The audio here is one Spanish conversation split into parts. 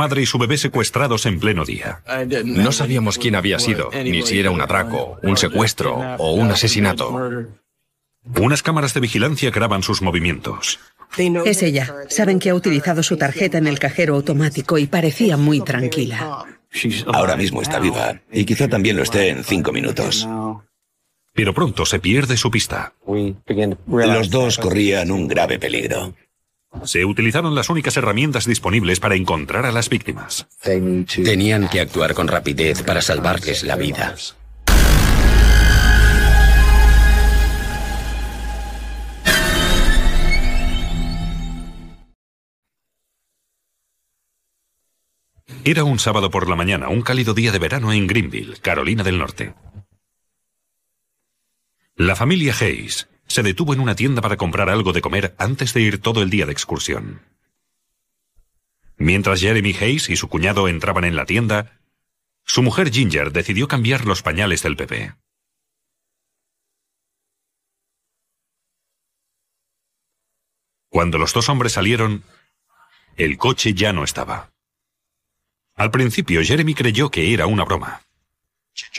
madre y su bebé secuestrados en pleno día. No sabíamos quién había sido, ni si era un atraco, un secuestro o un asesinato. Unas cámaras de vigilancia graban sus movimientos. Es ella. Saben que ha utilizado su tarjeta en el cajero automático y parecía muy tranquila. Ahora mismo está viva y quizá también lo esté en cinco minutos. Pero pronto se pierde su pista. Los dos corrían un grave peligro. Se utilizaron las únicas herramientas disponibles para encontrar a las víctimas. Tenían que actuar con rapidez para salvarles la vida. Era un sábado por la mañana, un cálido día de verano en Greenville, Carolina del Norte. La familia Hayes se detuvo en una tienda para comprar algo de comer antes de ir todo el día de excursión. Mientras Jeremy Hayes y su cuñado entraban en la tienda, su mujer Ginger decidió cambiar los pañales del bebé. Cuando los dos hombres salieron, el coche ya no estaba. Al principio Jeremy creyó que era una broma.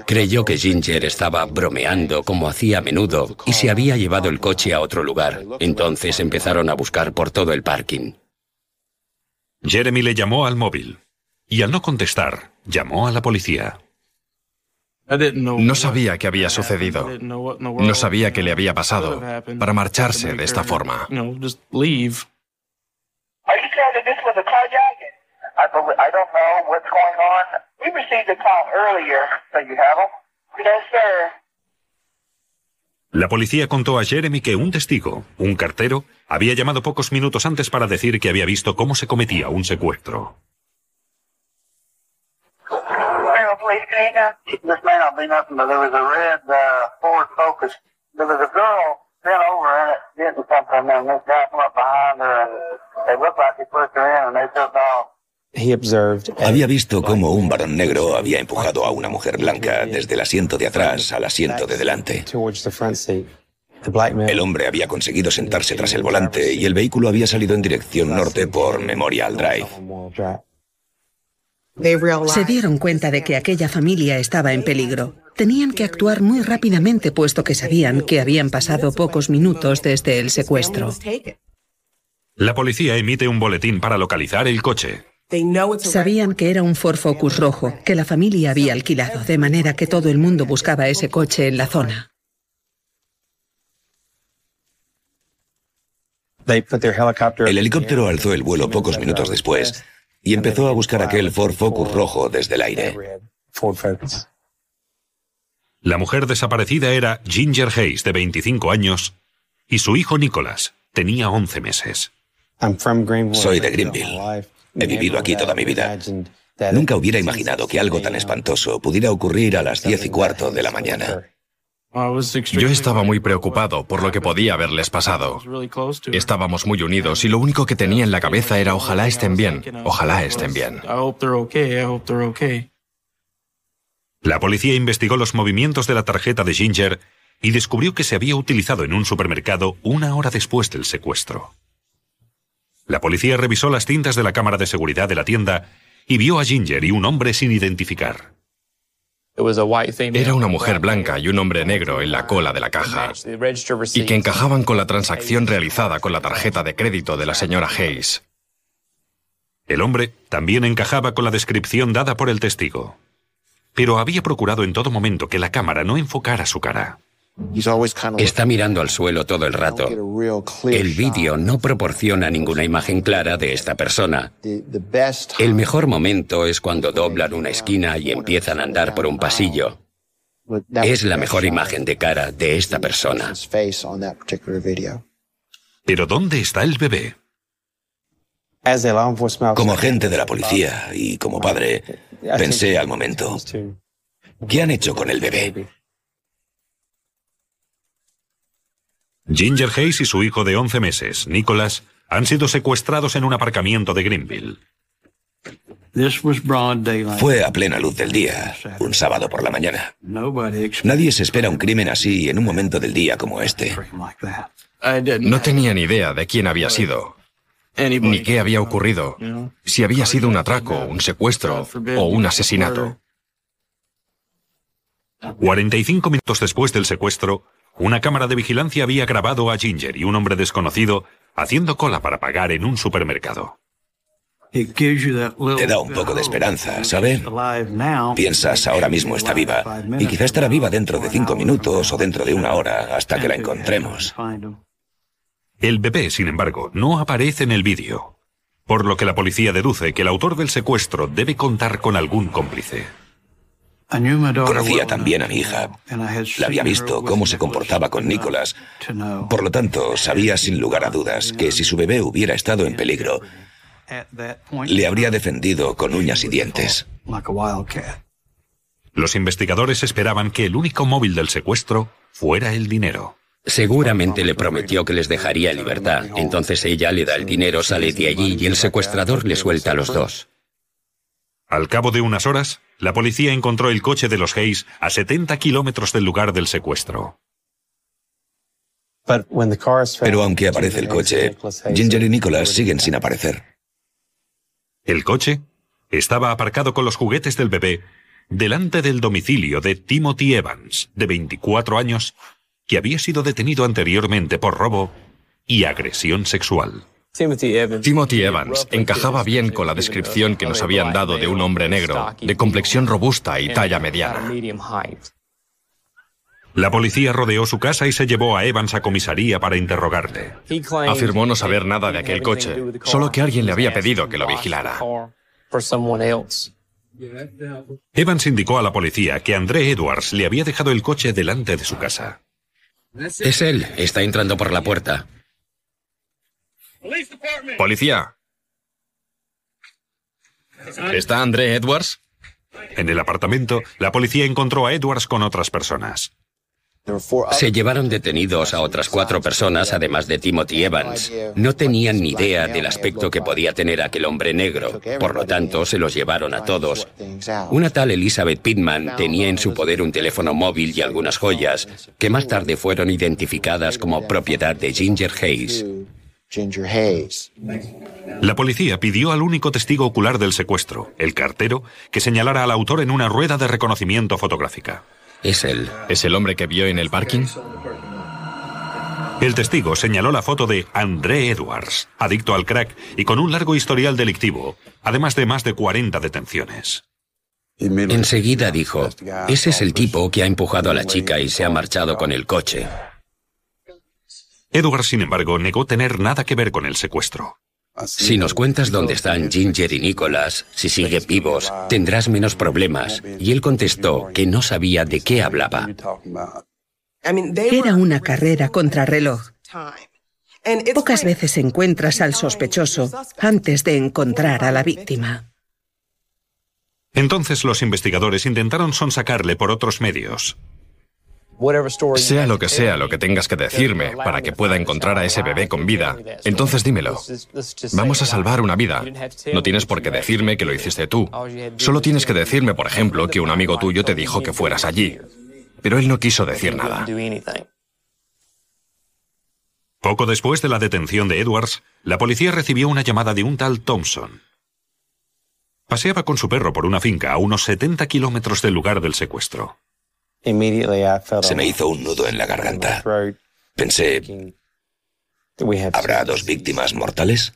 Creyó que Ginger estaba bromeando como hacía a menudo y se había llevado el coche a otro lugar. Entonces empezaron a buscar por todo el parking. Jeremy le llamó al móvil y al no contestar, llamó a la policía. No sabía qué había sucedido. No sabía qué le había pasado para marcharse de esta forma. We received a call earlier, so you have them? Yes, sir. La policía contó a Jeremy que un testigo, un cartero, había llamado pocos minutos antes para decir que había visto cómo se cometía un secuestro. Había visto cómo un varón negro había empujado a una mujer blanca desde el asiento de atrás al asiento de delante. El hombre había conseguido sentarse tras el volante y el vehículo había salido en dirección norte por Memorial Drive. Se dieron cuenta de que aquella familia estaba en peligro. Tenían que actuar muy rápidamente puesto que sabían que habían pasado pocos minutos desde el secuestro. La policía emite un boletín para localizar el coche. Sabían que era un Ford Focus rojo que la familia había alquilado, de manera que todo el mundo buscaba ese coche en la zona. El helicóptero alzó el vuelo pocos minutos después y empezó a buscar aquel Ford Focus rojo desde el aire. La mujer desaparecida era Ginger Hayes, de 25 años, y su hijo Nicholas tenía 11 meses. Soy de Greenville. He vivido aquí toda mi vida. Nunca hubiera imaginado que algo tan espantoso pudiera ocurrir a las diez y cuarto de la mañana. Yo estaba muy preocupado por lo que podía haberles pasado. Estábamos muy unidos y lo único que tenía en la cabeza era ojalá estén bien, ojalá estén bien. La policía investigó los movimientos de la tarjeta de Ginger y descubrió que se había utilizado en un supermercado una hora después del secuestro. La policía revisó las cintas de la cámara de seguridad de la tienda y vio a Ginger y un hombre sin identificar. Era una mujer blanca y un hombre negro en la cola de la caja, y que encajaban con la transacción realizada con la tarjeta de crédito de la señora Hayes. El hombre también encajaba con la descripción dada por el testigo, pero había procurado en todo momento que la cámara no enfocara su cara. Está mirando al suelo todo el rato. El vídeo no proporciona ninguna imagen clara de esta persona. El mejor momento es cuando doblan una esquina y empiezan a andar por un pasillo. Es la mejor imagen de cara de esta persona. Pero ¿dónde está el bebé? Como agente de la policía y como padre, pensé al momento, ¿qué han hecho con el bebé? Ginger Hayes y su hijo de 11 meses, Nicholas, han sido secuestrados en un aparcamiento de Greenville. Fue a plena luz del día, un sábado por la mañana. Nadie se espera un crimen así en un momento del día como este. No tenía ni idea de quién había sido. ni qué había ocurrido, si había sido un atraco, un secuestro o un asesinato. 45 minutos después del secuestro, una cámara de vigilancia había grabado a Ginger y un hombre desconocido haciendo cola para pagar en un supermercado. Te da un poco de esperanza, ¿sabe? Piensas, ahora mismo está viva, y quizá estará viva dentro de cinco minutos o dentro de una hora hasta que la encontremos. El bebé, sin embargo, no aparece en el vídeo, por lo que la policía deduce que el autor del secuestro debe contar con algún cómplice. Conocía también a mi hija. La había visto cómo se comportaba con Nicholas. Por lo tanto, sabía sin lugar a dudas que si su bebé hubiera estado en peligro, le habría defendido con uñas y dientes. Los investigadores esperaban que el único móvil del secuestro fuera el dinero. Seguramente le prometió que les dejaría en libertad. Entonces ella le da el dinero, sale de allí y el secuestrador le suelta a los dos. Al cabo de unas horas, la policía encontró el coche de los Hayes a 70 kilómetros del lugar del secuestro. Pero aunque aparece el coche, Ginger y Nicholas siguen sin aparecer. El coche estaba aparcado con los juguetes del bebé delante del domicilio de Timothy Evans, de 24 años, que había sido detenido anteriormente por robo y agresión sexual. Timothy Evans encajaba bien con la descripción que nos habían dado de un hombre negro, de complexión robusta y talla mediana. La policía rodeó su casa y se llevó a Evans a comisaría para interrogarle. Afirmó no saber nada de aquel coche, solo que alguien le había pedido que lo vigilara. Evans indicó a la policía que André Edwards le había dejado el coche delante de su casa. Es él, está entrando por la puerta. Policía. ¿Está André Edwards? En el apartamento, la policía encontró a Edwards con otras personas. Se llevaron detenidos a otras cuatro personas, además de Timothy Evans. No tenían ni idea del aspecto que podía tener aquel hombre negro, por lo tanto se los llevaron a todos. Una tal Elizabeth Pittman tenía en su poder un teléfono móvil y algunas joyas, que más tarde fueron identificadas como propiedad de Ginger Hayes. La policía pidió al único testigo ocular del secuestro, el cartero, que señalara al autor en una rueda de reconocimiento fotográfica. Es él. ¿Es el hombre que vio en el parking? El testigo señaló la foto de André Edwards, adicto al crack y con un largo historial delictivo, además de más de 40 detenciones. Enseguida dijo, ese es el tipo que ha empujado a la chica y se ha marchado con el coche. Edward, sin embargo, negó tener nada que ver con el secuestro. Si nos cuentas dónde están Ginger y Nicholas, si siguen vivos, tendrás menos problemas. Y él contestó que no sabía de qué hablaba. Era una carrera contrarreloj. Pocas veces encuentras al sospechoso antes de encontrar a la víctima. Entonces los investigadores intentaron sonsacarle por otros medios. Sea lo que sea lo que tengas que decirme para que pueda encontrar a ese bebé con vida, entonces dímelo. Vamos a salvar una vida. No tienes por qué decirme que lo hiciste tú. Solo tienes que decirme, por ejemplo, que un amigo tuyo te dijo que fueras allí. Pero él no quiso decir nada. Poco después de la detención de Edwards, la policía recibió una llamada de un tal Thompson. Paseaba con su perro por una finca a unos 70 kilómetros del lugar del secuestro. Se me hizo un nudo en la garganta. Pensé, ¿habrá dos víctimas mortales?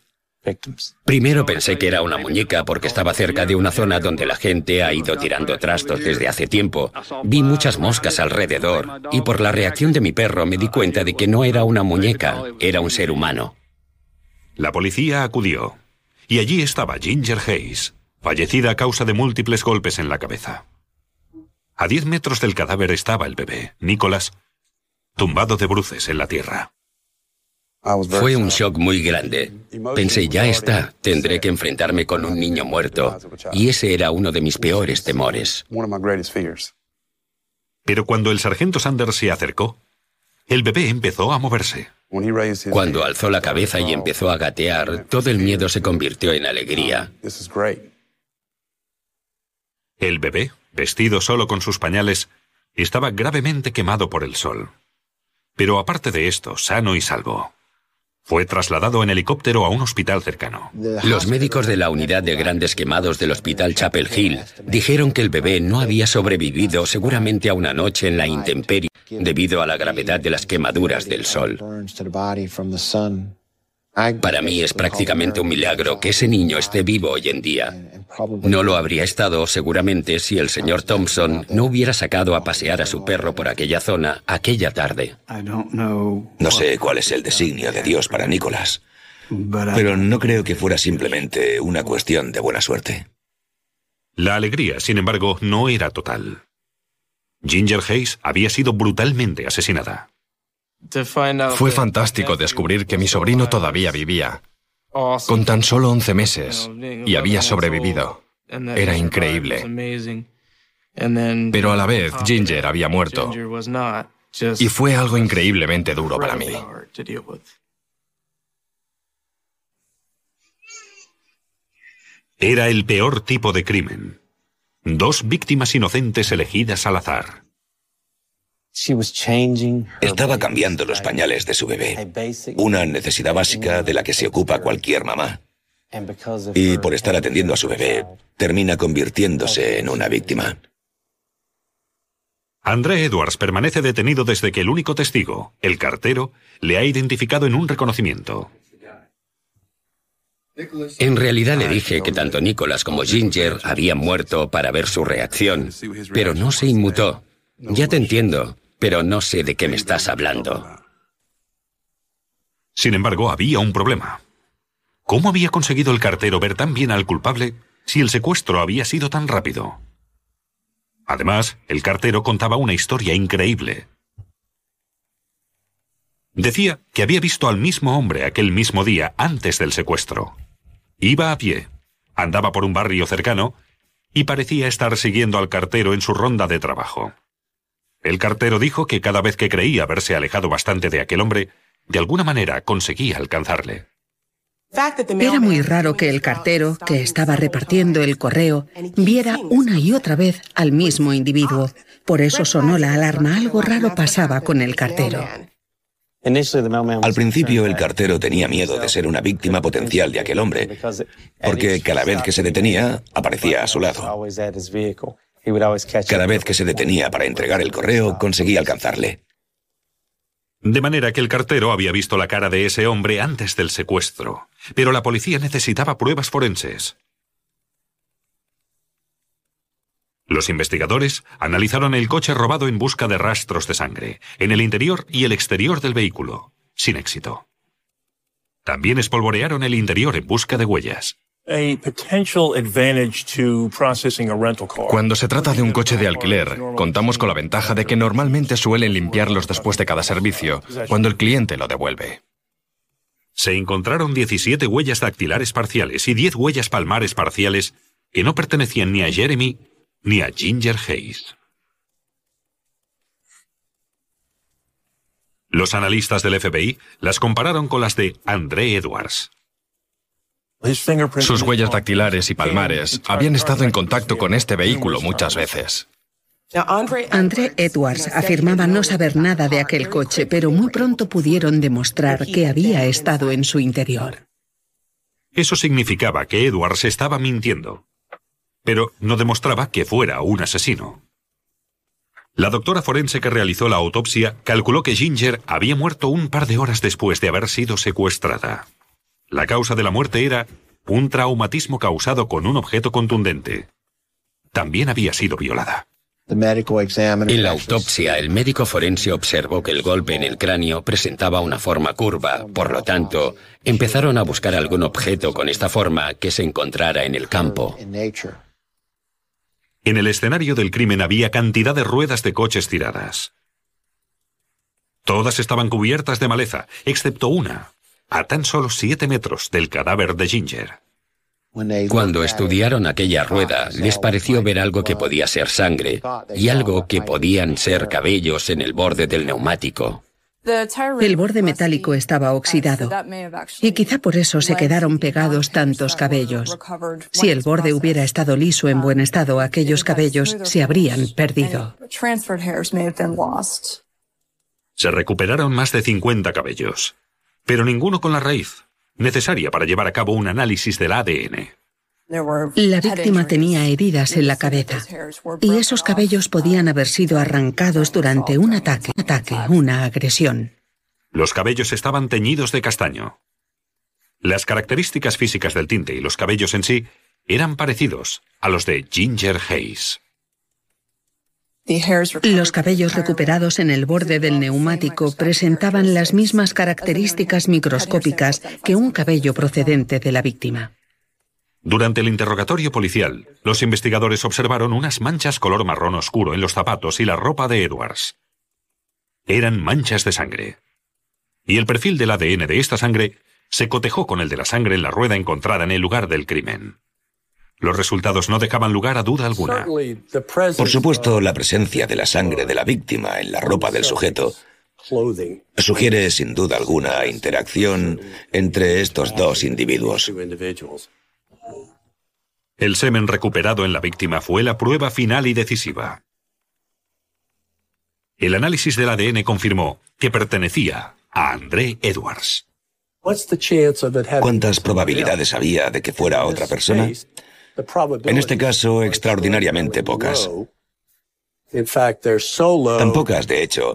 Primero pensé que era una muñeca porque estaba cerca de una zona donde la gente ha ido tirando trastos desde hace tiempo. Vi muchas moscas alrededor y por la reacción de mi perro me di cuenta de que no era una muñeca, era un ser humano. La policía acudió y allí estaba Ginger Hayes, fallecida a causa de múltiples golpes en la cabeza. A diez metros del cadáver estaba el bebé, Nicholas, tumbado de bruces en la tierra. Fue un shock muy grande. Pensé, ya está, tendré que enfrentarme con un niño muerto. Y ese era uno de mis peores temores. Pero cuando el sargento Sanders se acercó, el bebé empezó a moverse. Cuando alzó la cabeza y empezó a gatear, todo el miedo se convirtió en alegría. El bebé vestido solo con sus pañales, estaba gravemente quemado por el sol. Pero aparte de esto, sano y salvo. Fue trasladado en helicóptero a un hospital cercano. Los médicos de la unidad de grandes quemados del hospital Chapel Hill dijeron que el bebé no había sobrevivido seguramente a una noche en la intemperie debido a la gravedad de las quemaduras del sol. Para mí es prácticamente un milagro que ese niño esté vivo hoy en día. No lo habría estado seguramente si el señor Thompson no hubiera sacado a pasear a su perro por aquella zona aquella tarde. No sé cuál es el designio de Dios para Nicolás, pero no creo que fuera simplemente una cuestión de buena suerte. La alegría, sin embargo, no era total. Ginger Hayes había sido brutalmente asesinada. Fue fantástico descubrir que mi sobrino todavía vivía, con tan solo 11 meses, y había sobrevivido. Era increíble. Pero a la vez, Ginger había muerto. Y fue algo increíblemente duro para mí. Era el peor tipo de crimen. Dos víctimas inocentes elegidas al azar. Estaba cambiando los pañales de su bebé, una necesidad básica de la que se ocupa cualquier mamá. Y por estar atendiendo a su bebé, termina convirtiéndose en una víctima. André Edwards permanece detenido desde que el único testigo, el cartero, le ha identificado en un reconocimiento. En realidad le dije que tanto Nicholas como Ginger habían muerto para ver su reacción, pero no se inmutó. Ya te entiendo pero no sé de qué me estás hablando. Sin embargo, había un problema. ¿Cómo había conseguido el cartero ver tan bien al culpable si el secuestro había sido tan rápido? Además, el cartero contaba una historia increíble. Decía que había visto al mismo hombre aquel mismo día antes del secuestro. Iba a pie, andaba por un barrio cercano y parecía estar siguiendo al cartero en su ronda de trabajo. El cartero dijo que cada vez que creía haberse alejado bastante de aquel hombre, de alguna manera conseguía alcanzarle. Era muy raro que el cartero, que estaba repartiendo el correo, viera una y otra vez al mismo individuo. Por eso sonó la alarma. Algo raro pasaba con el cartero. Al principio el cartero tenía miedo de ser una víctima potencial de aquel hombre, porque cada vez que se detenía aparecía a su lado. Cada vez que se detenía para entregar el correo, conseguía alcanzarle. De manera que el cartero había visto la cara de ese hombre antes del secuestro, pero la policía necesitaba pruebas forenses. Los investigadores analizaron el coche robado en busca de rastros de sangre, en el interior y el exterior del vehículo, sin éxito. También espolvorearon el interior en busca de huellas. Cuando se trata de un coche de alquiler, contamos con la ventaja de que normalmente suelen limpiarlos después de cada servicio, cuando el cliente lo devuelve. Se encontraron 17 huellas dactilares parciales y 10 huellas palmares parciales que no pertenecían ni a Jeremy ni a Ginger Hayes. Los analistas del FBI las compararon con las de André Edwards. Sus huellas dactilares y palmares habían estado en contacto con este vehículo muchas veces. André Edwards afirmaba no saber nada de aquel coche, pero muy pronto pudieron demostrar que había estado en su interior. Eso significaba que Edwards estaba mintiendo, pero no demostraba que fuera un asesino. La doctora forense que realizó la autopsia calculó que Ginger había muerto un par de horas después de haber sido secuestrada. La causa de la muerte era un traumatismo causado con un objeto contundente. También había sido violada. En la autopsia, el médico forense observó que el golpe en el cráneo presentaba una forma curva, por lo tanto, empezaron a buscar algún objeto con esta forma que se encontrara en el campo. En el escenario del crimen había cantidad de ruedas de coches tiradas. Todas estaban cubiertas de maleza, excepto una, a tan solo siete metros del cadáver de Ginger. Cuando estudiaron aquella rueda, les pareció ver algo que podía ser sangre y algo que podían ser cabellos en el borde del neumático. El borde metálico estaba oxidado y quizá por eso se quedaron pegados tantos cabellos. Si el borde hubiera estado liso en buen estado, aquellos cabellos se habrían perdido. Se recuperaron más de 50 cabellos. Pero ninguno con la raíz, necesaria para llevar a cabo un análisis del ADN. La víctima tenía heridas en la cabeza y esos cabellos podían haber sido arrancados durante un ataque, ataque, una agresión. Los cabellos estaban teñidos de castaño. Las características físicas del tinte y los cabellos en sí eran parecidos a los de Ginger Hayes. Los cabellos recuperados en el borde del neumático presentaban las mismas características microscópicas que un cabello procedente de la víctima. Durante el interrogatorio policial, los investigadores observaron unas manchas color marrón oscuro en los zapatos y la ropa de Edwards. Eran manchas de sangre. Y el perfil del ADN de esta sangre se cotejó con el de la sangre en la rueda encontrada en el lugar del crimen. Los resultados no dejaban lugar a duda alguna. Por supuesto, la presencia de la sangre de la víctima en la ropa del sujeto sugiere sin duda alguna interacción entre estos dos individuos. El semen recuperado en la víctima fue la prueba final y decisiva. El análisis del ADN confirmó que pertenecía a André Edwards. ¿Cuántas probabilidades había de que fuera otra persona? En este caso, extraordinariamente pocas. Tan pocas, de hecho,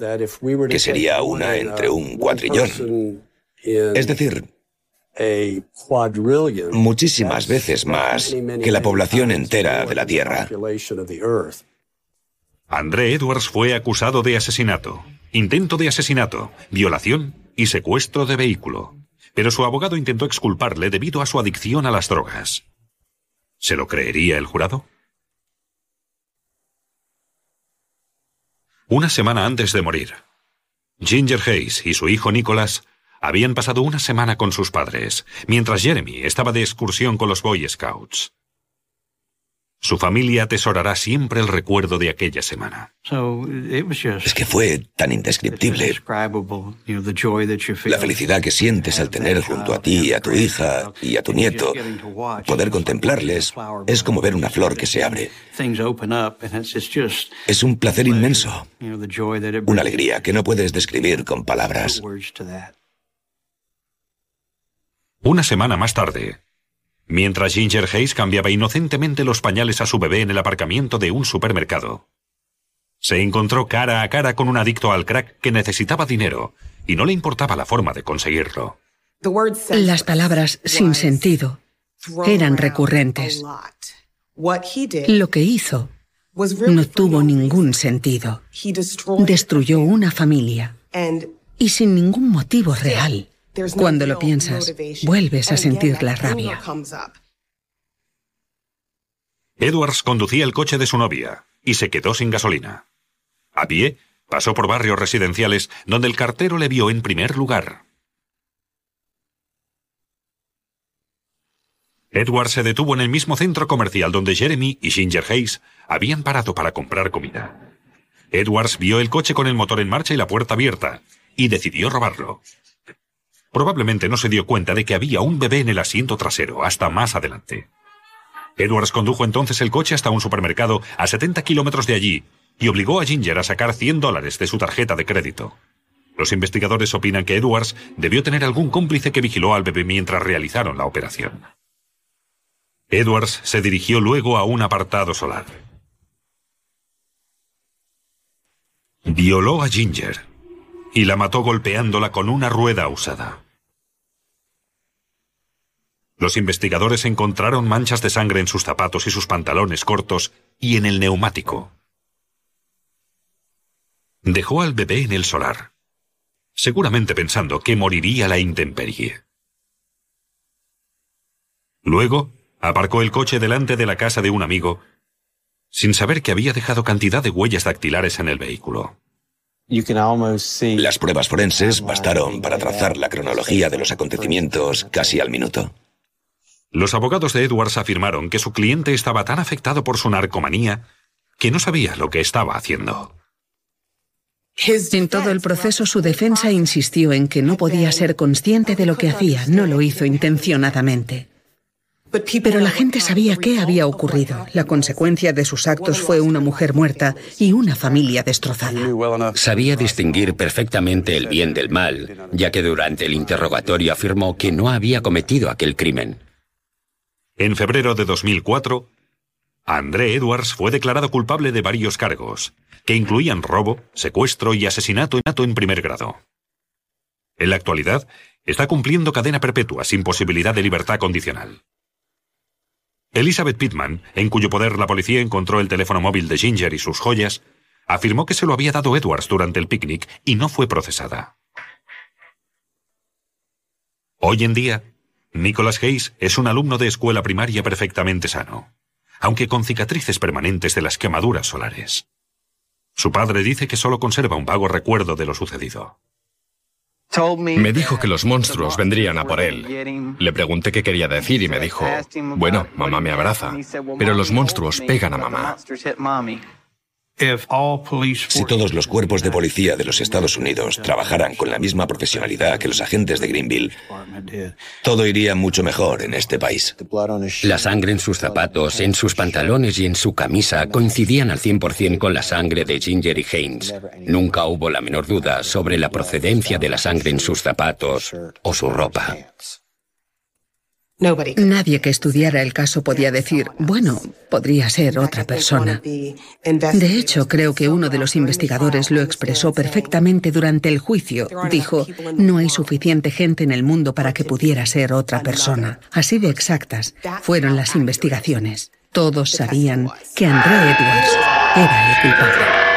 que sería una entre un cuatrillón. Es decir, muchísimas veces más que la población entera de la Tierra. André Edwards fue acusado de asesinato, intento de asesinato, violación y secuestro de vehículo. Pero su abogado intentó exculparle debido a su adicción a las drogas. ¿Se lo creería el jurado? Una semana antes de morir, Ginger Hayes y su hijo Nicholas habían pasado una semana con sus padres, mientras Jeremy estaba de excursión con los Boy Scouts. Su familia atesorará siempre el recuerdo de aquella semana. Es que fue tan indescriptible. La felicidad que sientes al tener junto a ti, a tu hija y a tu nieto, poder contemplarles, es como ver una flor que se abre. Es un placer inmenso, una alegría que no puedes describir con palabras. Una semana más tarde, mientras Ginger Hayes cambiaba inocentemente los pañales a su bebé en el aparcamiento de un supermercado. Se encontró cara a cara con un adicto al crack que necesitaba dinero y no le importaba la forma de conseguirlo. Las palabras sin sentido eran recurrentes. Lo que hizo no tuvo ningún sentido. Destruyó una familia y sin ningún motivo real. Cuando lo piensas, vuelves a sentir la rabia. Edwards conducía el coche de su novia y se quedó sin gasolina. A pie, pasó por barrios residenciales donde el cartero le vio en primer lugar. Edwards se detuvo en el mismo centro comercial donde Jeremy y Ginger Hayes habían parado para comprar comida. Edwards vio el coche con el motor en marcha y la puerta abierta, y decidió robarlo. Probablemente no se dio cuenta de que había un bebé en el asiento trasero hasta más adelante. Edwards condujo entonces el coche hasta un supermercado a 70 kilómetros de allí y obligó a Ginger a sacar 100 dólares de su tarjeta de crédito. Los investigadores opinan que Edwards debió tener algún cómplice que vigiló al bebé mientras realizaron la operación. Edwards se dirigió luego a un apartado solar. Violó a Ginger y la mató golpeándola con una rueda usada. Los investigadores encontraron manchas de sangre en sus zapatos y sus pantalones cortos y en el neumático. Dejó al bebé en el solar, seguramente pensando que moriría la intemperie. Luego, aparcó el coche delante de la casa de un amigo, sin saber que había dejado cantidad de huellas dactilares en el vehículo. Las pruebas forenses bastaron para trazar la cronología de los acontecimientos casi al minuto. Los abogados de Edwards afirmaron que su cliente estaba tan afectado por su narcomanía que no sabía lo que estaba haciendo. En todo el proceso su defensa insistió en que no podía ser consciente de lo que hacía, no lo hizo intencionadamente. Pero la gente sabía qué había ocurrido. La consecuencia de sus actos fue una mujer muerta y una familia destrozada. Sabía distinguir perfectamente el bien del mal, ya que durante el interrogatorio afirmó que no había cometido aquel crimen. En febrero de 2004, André Edwards fue declarado culpable de varios cargos, que incluían robo, secuestro y asesinato en primer grado. En la actualidad, está cumpliendo cadena perpetua sin posibilidad de libertad condicional. Elizabeth Pittman, en cuyo poder la policía encontró el teléfono móvil de Ginger y sus joyas, afirmó que se lo había dado Edwards durante el picnic y no fue procesada. Hoy en día, Nicholas Hayes es un alumno de escuela primaria perfectamente sano, aunque con cicatrices permanentes de las quemaduras solares. Su padre dice que solo conserva un vago recuerdo de lo sucedido. Me dijo que los monstruos vendrían a por él. Le pregunté qué quería decir y me dijo, bueno, mamá me abraza, pero los monstruos pegan a mamá. Si todos los cuerpos de policía de los Estados Unidos trabajaran con la misma profesionalidad que los agentes de Greenville, todo iría mucho mejor en este país. La sangre en sus zapatos, en sus pantalones y en su camisa coincidían al 100% con la sangre de Ginger y Haynes. Nunca hubo la menor duda sobre la procedencia de la sangre en sus zapatos o su ropa. Nadie que estudiara el caso podía decir, bueno, podría ser otra persona. De hecho, creo que uno de los investigadores lo expresó perfectamente durante el juicio. Dijo, no hay suficiente gente en el mundo para que pudiera ser otra persona. Así de exactas fueron las investigaciones. Todos sabían que André Edwards era el culpable.